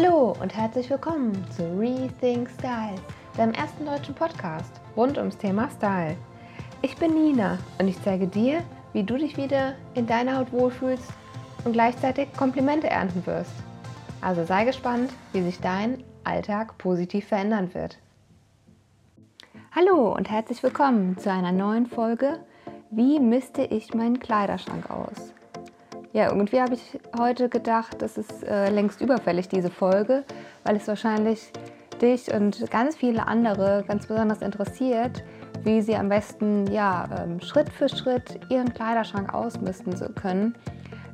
Hallo und herzlich willkommen zu Rethink Style, deinem ersten deutschen Podcast rund ums Thema Style. Ich bin Nina und ich zeige dir, wie du dich wieder in deiner Haut wohlfühlst und gleichzeitig Komplimente ernten wirst. Also sei gespannt, wie sich dein Alltag positiv verändern wird. Hallo und herzlich willkommen zu einer neuen Folge Wie misste ich meinen Kleiderschrank aus? Ja, irgendwie habe ich heute gedacht, das ist äh, längst überfällig, diese Folge, weil es wahrscheinlich dich und ganz viele andere ganz besonders interessiert, wie sie am besten ja, ähm, Schritt für Schritt ihren Kleiderschrank ausmisten können.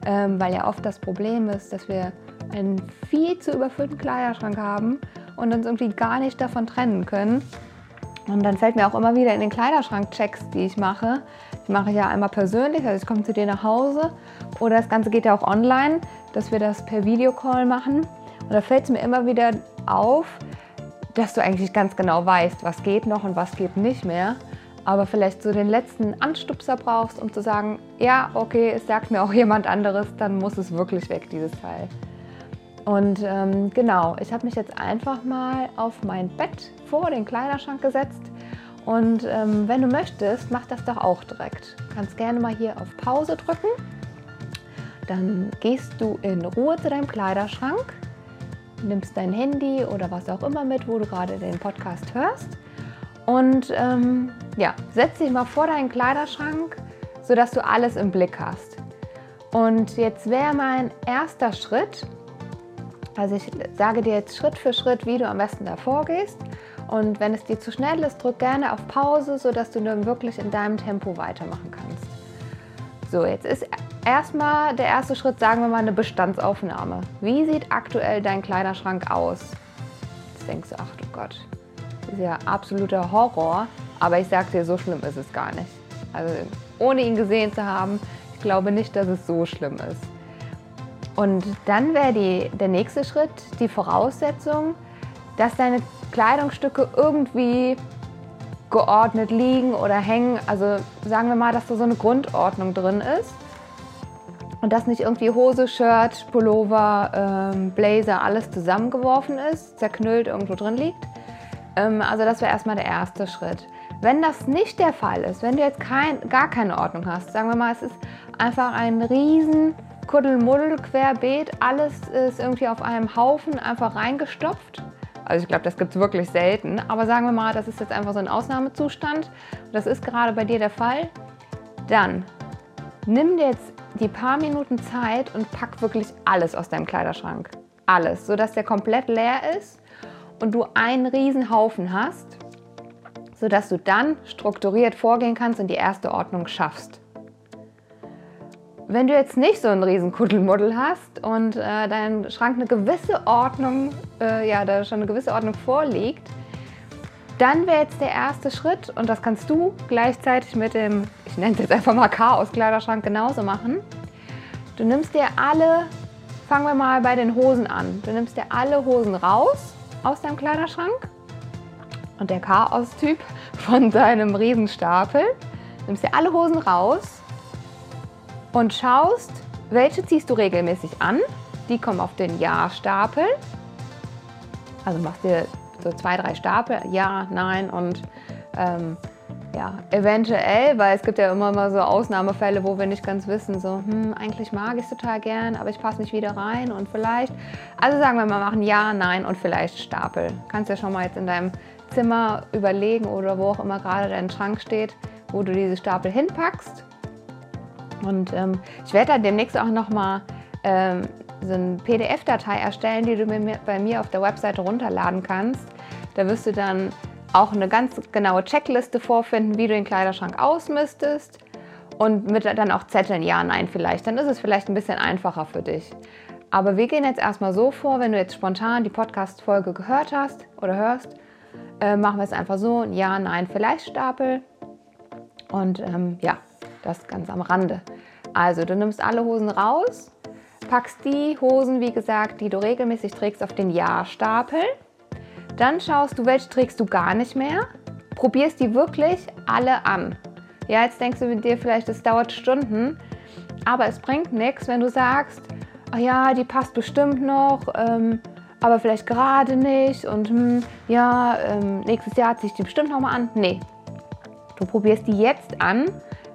Ähm, weil ja oft das Problem ist, dass wir einen viel zu überfüllten Kleiderschrank haben und uns irgendwie gar nicht davon trennen können. Und dann fällt mir auch immer wieder in den Kleiderschrank-Checks, die ich mache. Mache ich ja einmal persönlich, also ich komme zu dir nach Hause. Oder das Ganze geht ja auch online, dass wir das per Videocall machen. Und da fällt es mir immer wieder auf, dass du eigentlich ganz genau weißt, was geht noch und was geht nicht mehr. Aber vielleicht so den letzten Anstupser brauchst, um zu sagen, ja, okay, es sagt mir auch jemand anderes, dann muss es wirklich weg, dieses Teil. Und ähm, genau, ich habe mich jetzt einfach mal auf mein Bett vor den Kleiderschrank gesetzt. Und ähm, wenn du möchtest, mach das doch auch direkt. Du kannst gerne mal hier auf Pause drücken. Dann gehst du in Ruhe zu deinem Kleiderschrank, nimmst dein Handy oder was auch immer mit, wo du gerade den Podcast hörst. Und ähm, ja, setz dich mal vor deinen Kleiderschrank, sodass du alles im Blick hast. Und jetzt wäre mein erster Schritt, also ich sage dir jetzt Schritt für Schritt, wie du am besten davor gehst. Und wenn es dir zu schnell ist, drück gerne auf Pause, sodass du dann wirklich in deinem Tempo weitermachen kannst. So, jetzt ist erstmal der erste Schritt, sagen wir mal, eine Bestandsaufnahme. Wie sieht aktuell dein Kleiderschrank aus? Jetzt denkst du, ach du Gott, das ist ja absoluter Horror. Aber ich sag dir, so schlimm ist es gar nicht. Also ohne ihn gesehen zu haben, ich glaube nicht, dass es so schlimm ist. Und dann wäre der nächste Schritt die Voraussetzung, dass deine Kleidungsstücke irgendwie geordnet liegen oder hängen. Also sagen wir mal, dass da so eine Grundordnung drin ist. Und dass nicht irgendwie Hose, Shirt, Pullover, ähm, Blazer, alles zusammengeworfen ist, zerknüllt irgendwo drin liegt. Ähm, also das wäre erstmal der erste Schritt. Wenn das nicht der Fall ist, wenn du jetzt kein, gar keine Ordnung hast, sagen wir mal, es ist einfach ein riesen Kuddelmuddel querbeet, alles ist irgendwie auf einem Haufen einfach reingestopft. Also ich glaube, das gibt es wirklich selten. Aber sagen wir mal, das ist jetzt einfach so ein Ausnahmezustand. Das ist gerade bei dir der Fall. Dann nimm dir jetzt die paar Minuten Zeit und pack wirklich alles aus deinem Kleiderschrank. Alles, sodass der komplett leer ist und du einen riesen Haufen hast, sodass du dann strukturiert vorgehen kannst und die erste Ordnung schaffst. Wenn du jetzt nicht so einen riesen Kuddelmuddel hast und äh, dein Schrank eine gewisse Ordnung, äh, ja, da schon eine gewisse Ordnung vorliegt, dann wäre jetzt der erste Schritt, und das kannst du gleichzeitig mit dem, ich nenne es jetzt einfach mal Chaos-Kleiderschrank genauso machen. Du nimmst dir alle, fangen wir mal bei den Hosen an, du nimmst dir alle Hosen raus aus deinem Kleiderschrank und der Chaos-Typ von deinem Riesenstapel, nimmst dir alle Hosen raus und schaust, welche ziehst du regelmäßig an. Die kommen auf den Ja-Stapel. Also machst dir so zwei, drei Stapel, ja, nein und ähm, ja, eventuell, weil es gibt ja immer mal so Ausnahmefälle, wo wir nicht ganz wissen, so, hm, eigentlich mag ich es total gern, aber ich passe nicht wieder rein und vielleicht. Also sagen wir mal, machen ja, nein und vielleicht Stapel. Kannst ja schon mal jetzt in deinem Zimmer überlegen oder wo auch immer gerade dein Schrank steht, wo du diese Stapel hinpackst. Und ähm, ich werde dann demnächst auch nochmal ähm, so eine PDF-Datei erstellen, die du mir, bei mir auf der Webseite runterladen kannst. Da wirst du dann auch eine ganz genaue Checkliste vorfinden, wie du den Kleiderschrank ausmistest und mit dann auch Zetteln, ja, nein, vielleicht. Dann ist es vielleicht ein bisschen einfacher für dich. Aber wir gehen jetzt erstmal so vor, wenn du jetzt spontan die Podcast-Folge gehört hast oder hörst, äh, machen wir es einfach so, ja, nein, vielleicht Stapel. Und ähm, ja, das ganz am Rande. Also, du nimmst alle Hosen raus, packst die Hosen, wie gesagt, die du regelmäßig trägst, auf den Ja-Stapel. Dann schaust du, welche trägst du gar nicht mehr. Probierst die wirklich alle an. Ja, jetzt denkst du mit dir vielleicht, es dauert Stunden, aber es bringt nichts, wenn du sagst, ach ja, die passt bestimmt noch, ähm, aber vielleicht gerade nicht und hm, ja, ähm, nächstes Jahr ziehe ich die bestimmt nochmal an. Nee, du probierst die jetzt an,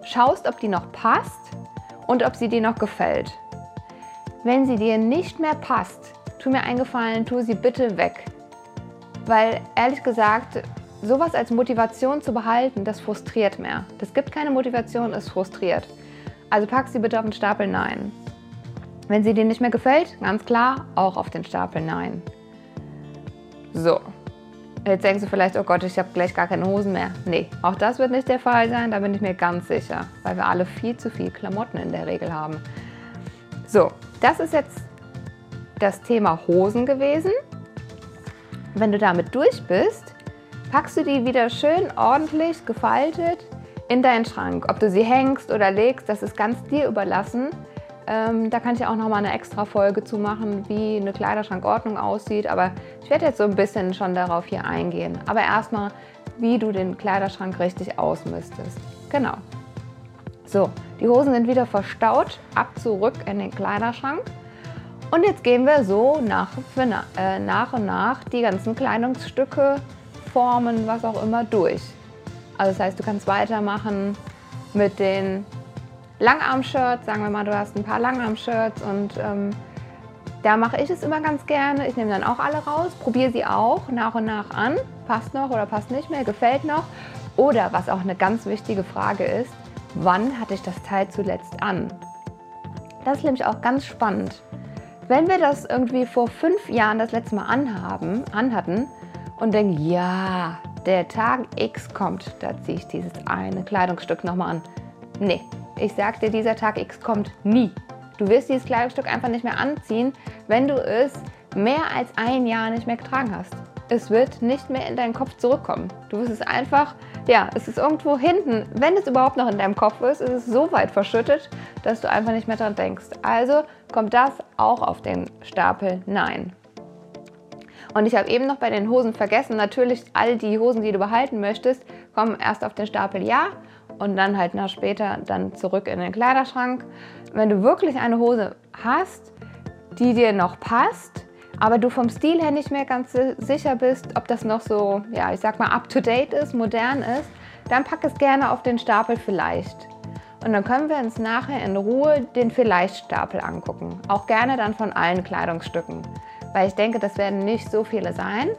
schaust, ob die noch passt und ob sie dir noch gefällt. Wenn sie dir nicht mehr passt, tu mir einen Gefallen, tu sie bitte weg. Weil ehrlich gesagt, sowas als Motivation zu behalten, das frustriert mehr. Das gibt keine Motivation, es frustriert. Also pack sie bitte auf den Stapel Nein. Wenn sie dir nicht mehr gefällt, ganz klar, auch auf den Stapel Nein. So. Jetzt denkst du vielleicht, oh Gott, ich habe gleich gar keine Hosen mehr. Nee, auch das wird nicht der Fall sein, da bin ich mir ganz sicher, weil wir alle viel zu viel Klamotten in der Regel haben. So, das ist jetzt das Thema Hosen gewesen. Wenn du damit durch bist, packst du die wieder schön ordentlich gefaltet in deinen Schrank. Ob du sie hängst oder legst, das ist ganz dir überlassen. Ähm, da kann ich auch noch mal eine extra Folge zu machen, wie eine Kleiderschrankordnung aussieht. Aber ich werde jetzt so ein bisschen schon darauf hier eingehen. Aber erstmal, wie du den Kleiderschrank richtig ausmistest. Genau. So, die Hosen sind wieder verstaut, ab zurück in den Kleiderschrank. Und jetzt gehen wir so nach, äh, nach und nach die ganzen Kleidungsstücke, Formen, was auch immer durch. Also das heißt, du kannst weitermachen mit den Langarm-Shirts, sagen wir mal, du hast ein paar Langarm-Shirts und ähm, da mache ich es immer ganz gerne. Ich nehme dann auch alle raus, probiere sie auch nach und nach an. Passt noch oder passt nicht mehr, gefällt noch. Oder was auch eine ganz wichtige Frage ist, wann hatte ich das Teil zuletzt an? Das ist nämlich auch ganz spannend. Wenn wir das irgendwie vor fünf Jahren das letzte Mal anhaben, anhatten und denken, ja, der Tag X kommt, da ziehe ich dieses eine Kleidungsstück nochmal an. Nee, ich sag dir, dieser Tag X kommt nie. Du wirst dieses Kleidungsstück einfach nicht mehr anziehen, wenn du es mehr als ein Jahr nicht mehr getragen hast. Es wird nicht mehr in deinen Kopf zurückkommen. Du wirst es einfach, ja, es ist irgendwo hinten. Wenn es überhaupt noch in deinem Kopf ist, ist es so weit verschüttet, dass du einfach nicht mehr dran denkst. Also kommt das auch auf den Stapel Nein. Und ich habe eben noch bei den Hosen vergessen, natürlich all die Hosen, die du behalten möchtest, kommen erst auf den Stapel Ja und dann halt nach später dann zurück in den Kleiderschrank. Wenn du wirklich eine Hose hast, die dir noch passt, aber du vom Stil her nicht mehr ganz sicher bist, ob das noch so, ja, ich sag mal, up to date ist, modern ist, dann pack es gerne auf den Stapel vielleicht. Und dann können wir uns nachher in Ruhe den Vielleicht-Stapel angucken. Auch gerne dann von allen Kleidungsstücken. Weil ich denke, das werden nicht so viele sein.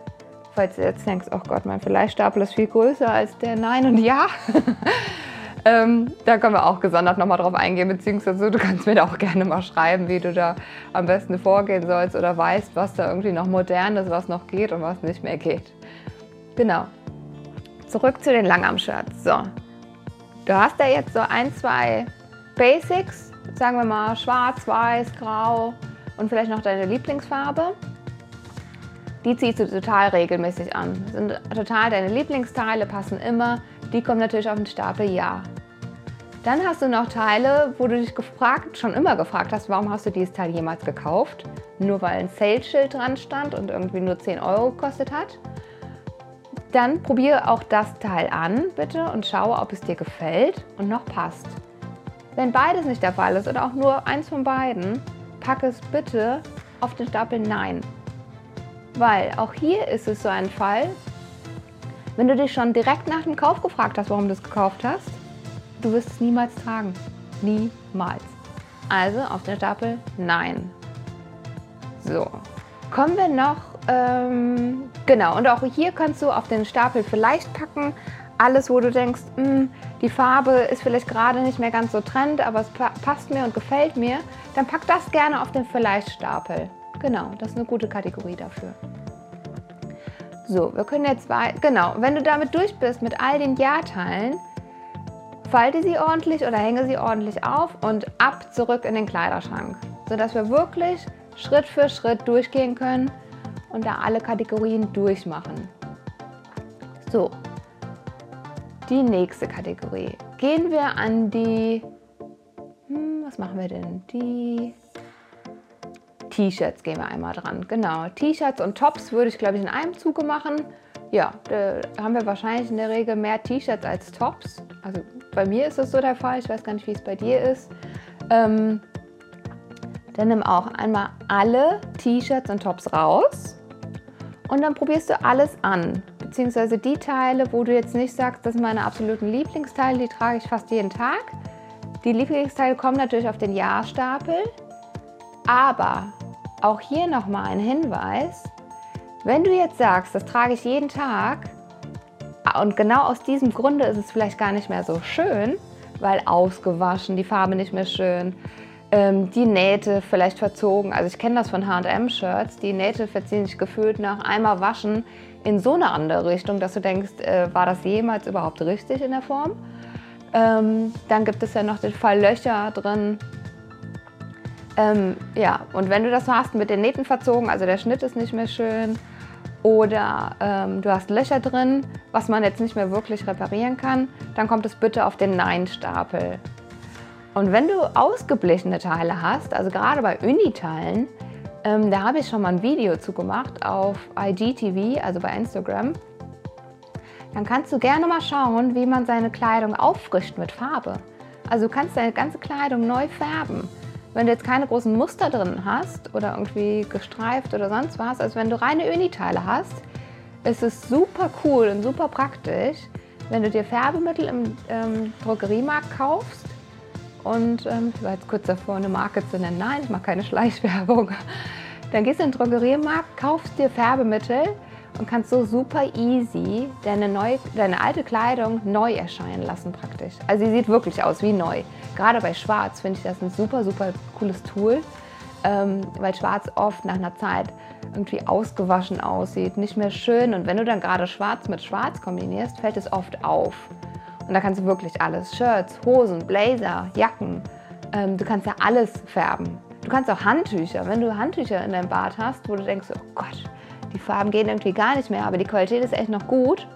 Falls du jetzt denkst, oh Gott, mein Vielleicht-Stapel ist viel größer als der Nein und Ja. Ähm, da können wir auch gesondert nochmal drauf eingehen, beziehungsweise du kannst mir da auch gerne mal schreiben, wie du da am besten vorgehen sollst oder weißt, was da irgendwie noch modern ist, was noch geht und was nicht mehr geht. Genau. Zurück zu den Langarm-Shirts. So. Du hast da jetzt so ein, zwei Basics, sagen wir mal schwarz, weiß, grau und vielleicht noch deine Lieblingsfarbe. Die ziehst du total regelmäßig an. Sind total deine Lieblingsteile, passen immer. Die kommen natürlich auf den Stapel Ja. Dann hast du noch Teile, wo du dich gefragt, schon immer gefragt hast, warum hast du dieses Teil jemals gekauft? Nur weil ein Sales-Schild dran stand und irgendwie nur 10 Euro gekostet hat. Dann probiere auch das Teil an, bitte, und schaue, ob es dir gefällt und noch passt. Wenn beides nicht der Fall ist oder auch nur eins von beiden, pack es bitte auf den Stapel Nein. Weil auch hier ist es so ein Fall, wenn du dich schon direkt nach dem Kauf gefragt hast, warum du es gekauft hast, du wirst es niemals tragen. Niemals. Also auf den Stapel Nein. So, kommen wir noch, ähm, genau, und auch hier kannst du auf den Stapel vielleicht packen, alles, wo du denkst, mh, hm, die Farbe ist vielleicht gerade nicht mehr ganz so trend, aber es pa passt mir und gefällt mir, dann pack das gerne auf den Vielleicht-Stapel. Genau, das ist eine gute Kategorie dafür. So, wir können jetzt weiter. Genau, wenn du damit durch bist mit all den Jahrteilen, falte sie ordentlich oder hänge sie ordentlich auf und ab zurück in den Kleiderschrank, sodass wir wirklich Schritt für Schritt durchgehen können und da alle Kategorien durchmachen. So, die nächste Kategorie. Gehen wir an die, hm, was machen wir denn? Die T-Shirts gehen wir einmal dran. Genau, T-Shirts und Tops würde ich, glaube ich, in einem Zuge machen. Ja, da haben wir wahrscheinlich in der Regel mehr T-Shirts als Tops. Also bei mir ist das so der Fall. Ich weiß gar nicht, wie es bei dir ist. Ähm, dann nimm auch einmal alle T-Shirts und Tops raus. Und dann probierst du alles an, beziehungsweise die Teile, wo du jetzt nicht sagst, das sind meine absoluten Lieblingsteile, die trage ich fast jeden Tag. Die Lieblingsteile kommen natürlich auf den Jahrstapel, aber auch hier nochmal ein Hinweis, wenn du jetzt sagst, das trage ich jeden Tag und genau aus diesem Grunde ist es vielleicht gar nicht mehr so schön, weil ausgewaschen, die Farbe nicht mehr schön, ähm, die Nähte vielleicht verzogen. Also ich kenne das von H&M-Shirts, die Nähte verziehen sich gefühlt nach einmal waschen in so eine andere Richtung, dass du denkst, äh, war das jemals überhaupt richtig in der Form? Ähm, dann gibt es ja noch den Fall Löcher drin. Ähm, ja, und wenn du das hast mit den Nähten verzogen, also der Schnitt ist nicht mehr schön oder ähm, du hast Löcher drin, was man jetzt nicht mehr wirklich reparieren kann, dann kommt es bitte auf den Nein-Stapel. Und wenn du ausgeblichene Teile hast, also gerade bei Uni-Teilen, ähm, da habe ich schon mal ein Video zu gemacht auf IGTV, also bei Instagram. Dann kannst du gerne mal schauen, wie man seine Kleidung auffrischt mit Farbe. Also du kannst deine ganze Kleidung neu färben. Wenn du jetzt keine großen Muster drin hast oder irgendwie gestreift oder sonst was, also wenn du reine Uni-Teile hast, ist es super cool und super praktisch, wenn du dir Färbemittel im ähm, Drogeriemarkt kaufst und ähm, ich war jetzt kurz davor, eine Marke zu nennen. Nein, ich mache keine Schleichwerbung. Dann gehst du in den Drogeriemarkt, kaufst dir Färbemittel und kannst so super easy deine, neu, deine alte Kleidung neu erscheinen lassen praktisch. Also sie sieht wirklich aus wie neu. Gerade bei Schwarz finde ich das ein super, super cooles Tool, ähm, weil Schwarz oft nach einer Zeit irgendwie ausgewaschen aussieht, nicht mehr schön. Und wenn du dann gerade Schwarz mit Schwarz kombinierst, fällt es oft auf. Und da kannst du wirklich alles, Shirts, Hosen, Blazer, Jacken, ähm, du kannst ja alles färben. Du kannst auch Handtücher, wenn du Handtücher in deinem Bad hast, wo du denkst, oh Gott, die Farben gehen irgendwie gar nicht mehr, aber die Qualität ist echt noch gut,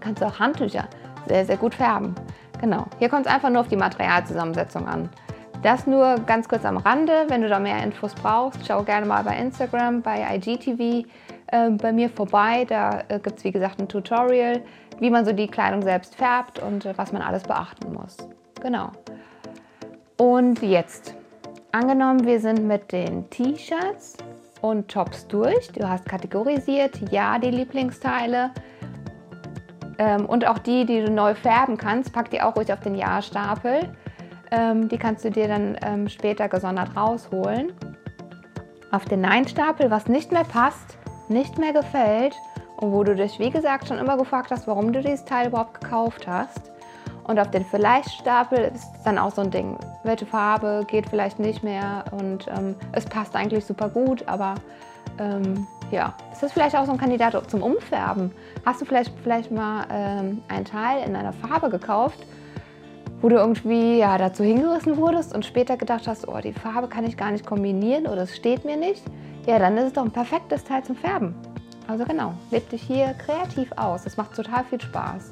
kannst du auch Handtücher sehr, sehr gut färben. Genau, hier kommt es einfach nur auf die Materialzusammensetzung an. Das nur ganz kurz am Rande. Wenn du da mehr Infos brauchst, schau gerne mal bei Instagram, bei IGTV äh, bei mir vorbei. Da äh, gibt es, wie gesagt, ein Tutorial, wie man so die Kleidung selbst färbt und äh, was man alles beachten muss. Genau. Und jetzt, angenommen, wir sind mit den T-Shirts und Tops durch. Du hast kategorisiert, ja, die Lieblingsteile. Ähm, und auch die, die du neu färben kannst, pack die auch ruhig auf den Ja-Stapel. Ähm, die kannst du dir dann ähm, später gesondert rausholen. Auf den Nein-Stapel, was nicht mehr passt, nicht mehr gefällt und wo du dich, wie gesagt, schon immer gefragt hast, warum du dieses Teil überhaupt gekauft hast. Und auf den Vielleicht-Stapel ist dann auch so ein Ding. Welche Farbe geht vielleicht nicht mehr und ähm, es passt eigentlich super gut, aber ähm, ja, ist das vielleicht auch so ein Kandidat zum Umfärben? Hast du vielleicht, vielleicht mal ähm, ein Teil in einer Farbe gekauft, wo du irgendwie ja, dazu hingerissen wurdest und später gedacht hast, oh, die Farbe kann ich gar nicht kombinieren oder es steht mir nicht? Ja, dann ist es doch ein perfektes Teil zum Färben. Also genau, leb dich hier kreativ aus. Das macht total viel Spaß.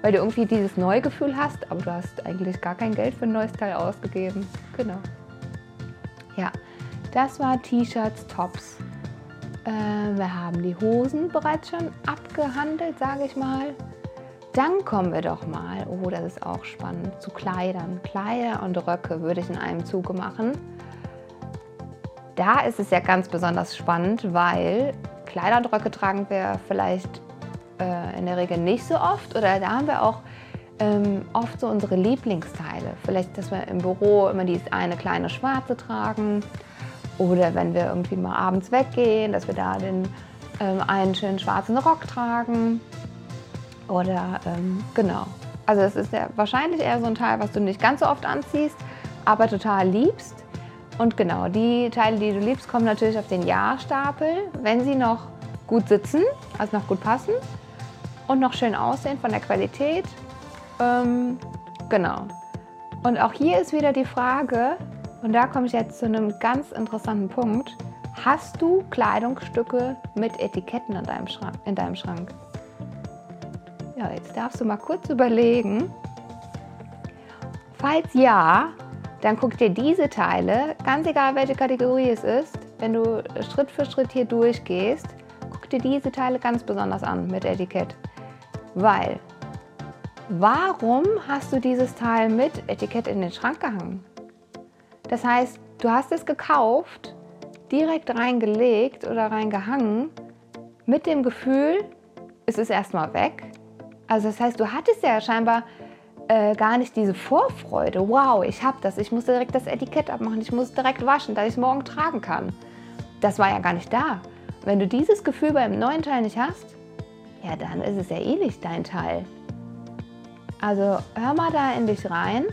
Weil du irgendwie dieses Neugefühl hast, aber du hast eigentlich gar kein Geld für ein neues Teil ausgegeben. Genau. Ja, das war T-Shirts, Tops. Äh, wir haben die Hosen bereits schon abgehandelt, sage ich mal. Dann kommen wir doch mal, oh, das ist auch spannend, zu Kleidern. Kleider und Röcke würde ich in einem Zuge machen. Da ist es ja ganz besonders spannend, weil Kleider und Röcke tragen wir vielleicht äh, in der Regel nicht so oft oder da haben wir auch ähm, oft so unsere Lieblingsteile. Vielleicht, dass wir im Büro immer dieses eine kleine schwarze tragen oder wenn wir irgendwie mal abends weggehen, dass wir da den ähm, einen schönen schwarzen Rock tragen oder ähm, genau. Also es ist ja wahrscheinlich eher so ein Teil, was du nicht ganz so oft anziehst, aber total liebst. Und genau, die Teile, die du liebst, kommen natürlich auf den Ja-Stapel, wenn sie noch gut sitzen, also noch gut passen und noch schön aussehen von der Qualität. Ähm, genau. Und auch hier ist wieder die Frage, und da komme ich jetzt zu einem ganz interessanten Punkt. Hast du Kleidungsstücke mit Etiketten in deinem Schrank? In deinem Schrank? Ja, jetzt darfst du mal kurz überlegen. Falls ja, dann guck dir diese Teile, ganz egal welche Kategorie es ist, wenn du Schritt für Schritt hier durchgehst, guck dir diese Teile ganz besonders an mit Etikett. Weil, warum hast du dieses Teil mit Etikett in den Schrank gehangen? Das heißt, du hast es gekauft, direkt reingelegt oder reingehangen, mit dem Gefühl, es ist erstmal weg. Also das heißt, du hattest ja scheinbar äh, gar nicht diese Vorfreude. Wow, ich habe das, ich muss direkt das Etikett abmachen, ich muss direkt waschen, dass ich es morgen tragen kann. Das war ja gar nicht da. Wenn du dieses Gefühl beim neuen Teil nicht hast, ja, dann ist es ja eh nicht dein Teil. Also hör mal da in dich rein.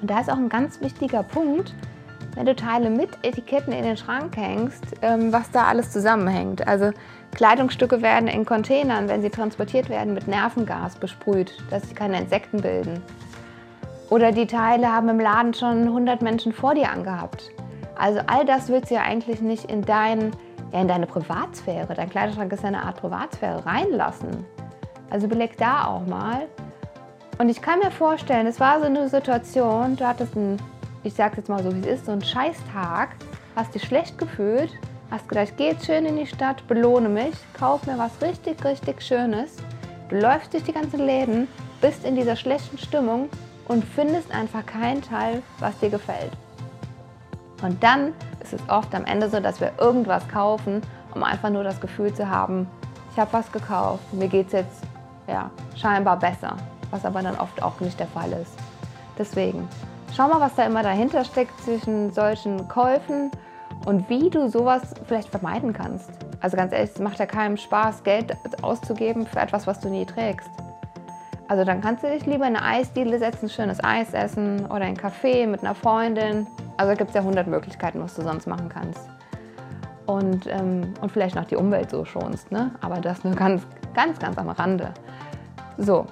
Und da ist auch ein ganz wichtiger Punkt, wenn du Teile mit Etiketten in den Schrank hängst, ähm, was da alles zusammenhängt. Also Kleidungsstücke werden in Containern, wenn sie transportiert werden, mit Nervengas besprüht, dass sich keine Insekten bilden. Oder die Teile haben im Laden schon 100 Menschen vor dir angehabt. Also all das willst du ja eigentlich nicht in, dein, ja, in deine Privatsphäre, dein Kleiderschrank ist ja eine Art Privatsphäre, reinlassen. Also beleg da auch mal. Und ich kann mir vorstellen, es war so eine Situation, du hattest einen ich sag's jetzt mal so, wie es ist, so ein Scheißtag, hast dich schlecht gefühlt, hast gedacht, geh jetzt schön in die Stadt, belohne mich, kauf mir was richtig, richtig Schönes. Du läufst durch die ganzen Läden, bist in dieser schlechten Stimmung und findest einfach kein Teil, was dir gefällt. Und dann ist es oft am Ende so, dass wir irgendwas kaufen, um einfach nur das Gefühl zu haben, ich habe was gekauft, mir geht es jetzt ja, scheinbar besser, was aber dann oft auch nicht der Fall ist. Deswegen, Schau mal, was da immer dahinter steckt zwischen solchen Käufen und wie du sowas vielleicht vermeiden kannst. Also ganz ehrlich, es macht ja keinem Spaß, Geld auszugeben für etwas, was du nie trägst. Also dann kannst du dich lieber in eine Eisdiele setzen, schönes Eis essen oder einen Kaffee mit einer Freundin. Also da gibt es ja 100 Möglichkeiten, was du sonst machen kannst. Und, ähm, und vielleicht noch die Umwelt so schonst, ne? aber das nur ganz, ganz, ganz am Rande. So,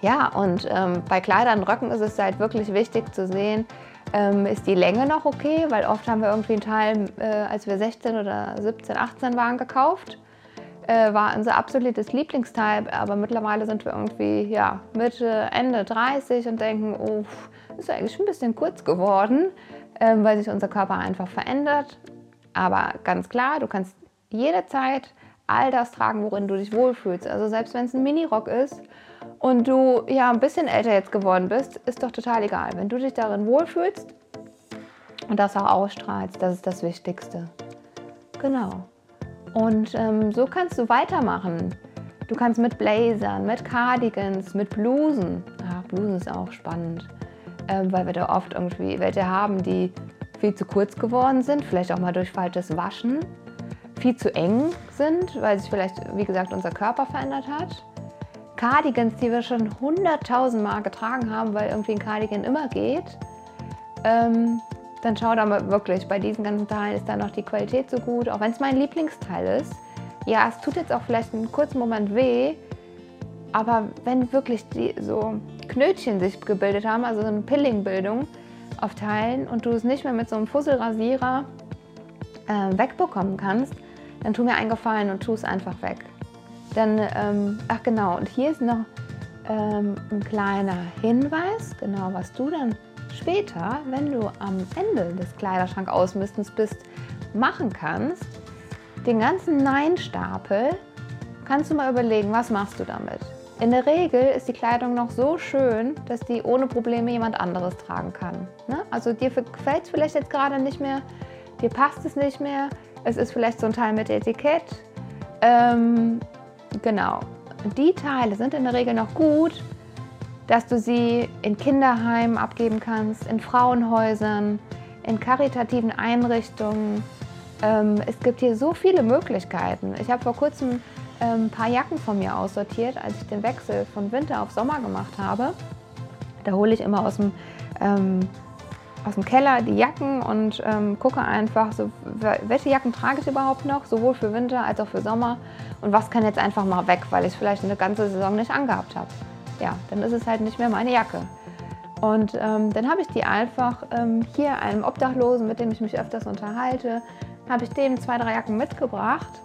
ja, und ähm, bei Kleidern und Röcken ist es halt wirklich wichtig zu sehen, ähm, ist die Länge noch okay, weil oft haben wir irgendwie einen Teil, äh, als wir 16 oder 17, 18 waren, gekauft. Äh, war unser absolutes Lieblingsteil, aber mittlerweile sind wir irgendwie ja, Mitte, Ende 30 und denken, oh, ist eigentlich ein bisschen kurz geworden, äh, weil sich unser Körper einfach verändert. Aber ganz klar, du kannst jederzeit all das tragen, worin du dich wohlfühlst. Also selbst wenn es ein Minirock ist und du ja ein bisschen älter jetzt geworden bist, ist doch total egal. Wenn du dich darin wohlfühlst und das auch ausstrahlst, das ist das Wichtigste. Genau. Und ähm, so kannst du weitermachen. Du kannst mit Blazern, mit Cardigans, mit Blusen. Ja, Blusen ist auch spannend, ähm, weil wir da oft irgendwie welche haben, die viel zu kurz geworden sind, vielleicht auch mal durch falsches Waschen, viel zu eng sind, weil sich vielleicht, wie gesagt, unser Körper verändert hat. Cardigans, die wir schon 100.000 Mal getragen haben, weil irgendwie ein Cardigan immer geht, ähm, dann schau da mal wirklich, bei diesen ganzen Teilen ist da noch die Qualität so gut, auch wenn es mein Lieblingsteil ist. Ja, es tut jetzt auch vielleicht einen kurzen Moment weh, aber wenn wirklich die so Knötchen sich gebildet haben, also so eine Pillingbildung auf Teilen und du es nicht mehr mit so einem Fusselrasierer äh, wegbekommen kannst, dann tu mir einen Gefallen und tu es einfach weg. Dann, ähm, ach genau, und hier ist noch ähm, ein kleiner Hinweis, genau, was du dann später, wenn du am Ende des Kleiderschrank ausmistens bist, machen kannst. Den ganzen Nein-Stapel kannst du mal überlegen, was machst du damit. In der Regel ist die Kleidung noch so schön, dass die ohne Probleme jemand anderes tragen kann. Ne? Also dir gefällt es vielleicht jetzt gerade nicht mehr, dir passt es nicht mehr, es ist vielleicht so ein Teil mit Etikett. Ähm, Genau. Die Teile sind in der Regel noch gut, dass du sie in Kinderheimen abgeben kannst, in Frauenhäusern, in karitativen Einrichtungen. Ähm, es gibt hier so viele Möglichkeiten. Ich habe vor kurzem ähm, ein paar Jacken von mir aussortiert, als ich den Wechsel von Winter auf Sommer gemacht habe. Da hole ich immer aus dem ähm, aus dem Keller die Jacken und ähm, gucke einfach, so, welche Jacken trage ich überhaupt noch, sowohl für Winter als auch für Sommer und was kann jetzt einfach mal weg, weil ich es vielleicht eine ganze Saison nicht angehabt habe. Ja, dann ist es halt nicht mehr meine Jacke. Und ähm, dann habe ich die einfach ähm, hier einem Obdachlosen, mit dem ich mich öfters unterhalte, habe ich dem zwei, drei Jacken mitgebracht.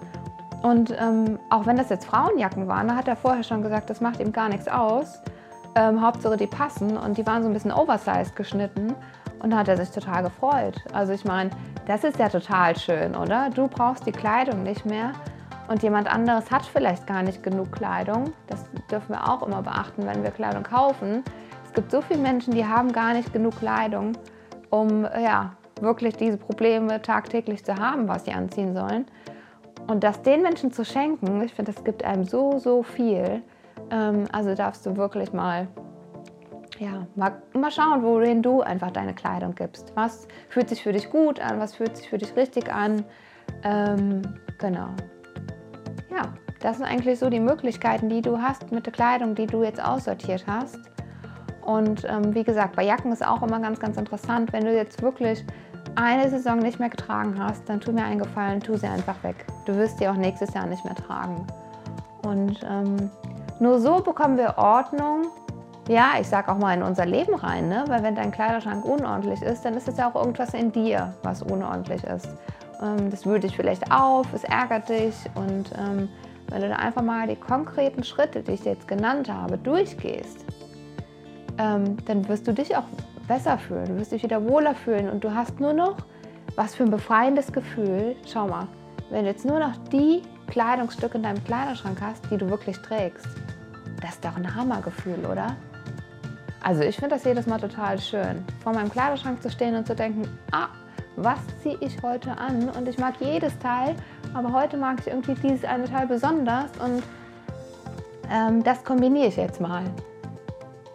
Und ähm, auch wenn das jetzt Frauenjacken waren, da hat er vorher schon gesagt, das macht ihm gar nichts aus. Ähm, Hauptsache die passen und die waren so ein bisschen oversized geschnitten. Und da hat er sich total gefreut. Also ich meine, das ist ja total schön, oder? Du brauchst die Kleidung nicht mehr und jemand anderes hat vielleicht gar nicht genug Kleidung. Das dürfen wir auch immer beachten, wenn wir Kleidung kaufen. Es gibt so viele Menschen, die haben gar nicht genug Kleidung, um ja, wirklich diese Probleme tagtäglich zu haben, was sie anziehen sollen. Und das den Menschen zu schenken, ich finde, das gibt einem so, so viel. Ähm, also darfst du wirklich mal, ja, mal, mal schauen, wohin du einfach deine Kleidung gibst. Was fühlt sich für dich gut an, was fühlt sich für dich richtig an. Ähm, genau. Ja, das sind eigentlich so die Möglichkeiten, die du hast mit der Kleidung, die du jetzt aussortiert hast. Und ähm, wie gesagt, bei Jacken ist auch immer ganz, ganz interessant, wenn du jetzt wirklich eine Saison nicht mehr getragen hast, dann tu mir einen Gefallen, tu sie einfach weg. Du wirst sie auch nächstes Jahr nicht mehr tragen. Und ähm, nur so bekommen wir Ordnung, ja, ich sag auch mal in unser Leben rein, ne? weil wenn dein Kleiderschrank unordentlich ist, dann ist es ja auch irgendwas in dir, was unordentlich ist. Ähm, das wühlt dich vielleicht auf, es ärgert dich und ähm, wenn du da einfach mal die konkreten Schritte, die ich jetzt genannt habe, durchgehst, ähm, dann wirst du dich auch besser fühlen, du wirst dich wieder wohler fühlen und du hast nur noch, was für ein befreiendes Gefühl, schau mal, wenn du jetzt nur noch die Kleidungsstücke in deinem Kleiderschrank hast, die du wirklich trägst, das ist doch ein Hammergefühl, oder? Also ich finde das jedes Mal total schön, vor meinem Kleiderschrank zu stehen und zu denken, ah, was ziehe ich heute an? Und ich mag jedes Teil, aber heute mag ich irgendwie dieses eine Teil besonders und ähm, das kombiniere ich jetzt mal.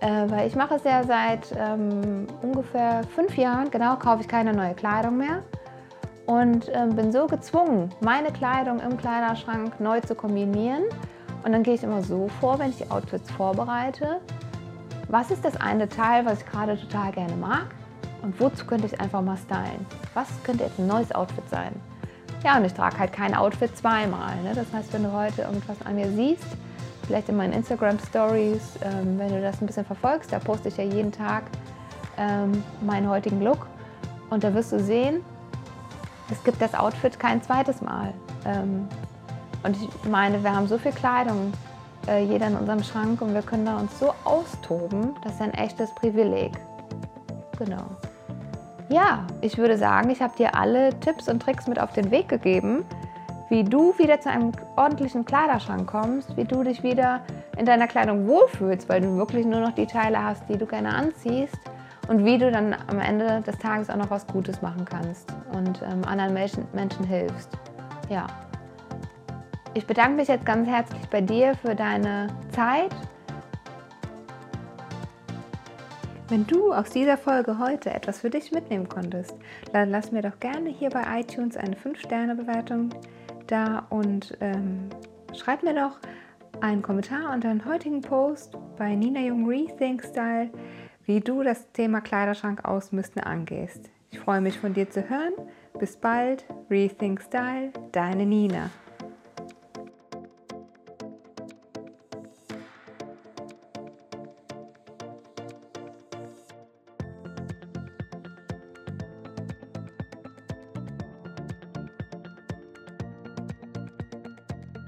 Äh, weil ich mache es ja seit ähm, ungefähr fünf Jahren, genau, kaufe ich keine neue Kleidung mehr und ähm, bin so gezwungen, meine Kleidung im Kleiderschrank neu zu kombinieren. Und dann gehe ich immer so vor, wenn ich die Outfits vorbereite. Was ist das eine Teil, was ich gerade total gerne mag? Und wozu könnte ich einfach mal stylen? Was könnte jetzt ein neues Outfit sein? Ja, und ich trage halt kein Outfit zweimal. Ne? Das heißt, wenn du heute irgendwas an mir siehst, vielleicht in meinen Instagram Stories, ähm, wenn du das ein bisschen verfolgst, da poste ich ja jeden Tag ähm, meinen heutigen Look. Und da wirst du sehen, es gibt das Outfit kein zweites Mal. Ähm, und ich meine, wir haben so viel Kleidung, äh, jeder in unserem Schrank, und wir können da uns so austoben, das ist ein echtes Privileg. Genau. Ja, ich würde sagen, ich habe dir alle Tipps und Tricks mit auf den Weg gegeben, wie du wieder zu einem ordentlichen Kleiderschrank kommst, wie du dich wieder in deiner Kleidung wohlfühlst, weil du wirklich nur noch die Teile hast, die du gerne anziehst und wie du dann am Ende des Tages auch noch was Gutes machen kannst und ähm, anderen Menschen, Menschen hilfst. Ja. Ich bedanke mich jetzt ganz herzlich bei dir für deine Zeit. Wenn du aus dieser Folge heute etwas für dich mitnehmen konntest, dann lass mir doch gerne hier bei iTunes eine 5-Sterne-Bewertung da und ähm, schreib mir doch einen Kommentar unter den heutigen Post bei Nina Jung Rethink Style, wie du das Thema Kleiderschrank ausmisten angehst. Ich freue mich von dir zu hören. Bis bald, Rethink Style, deine Nina.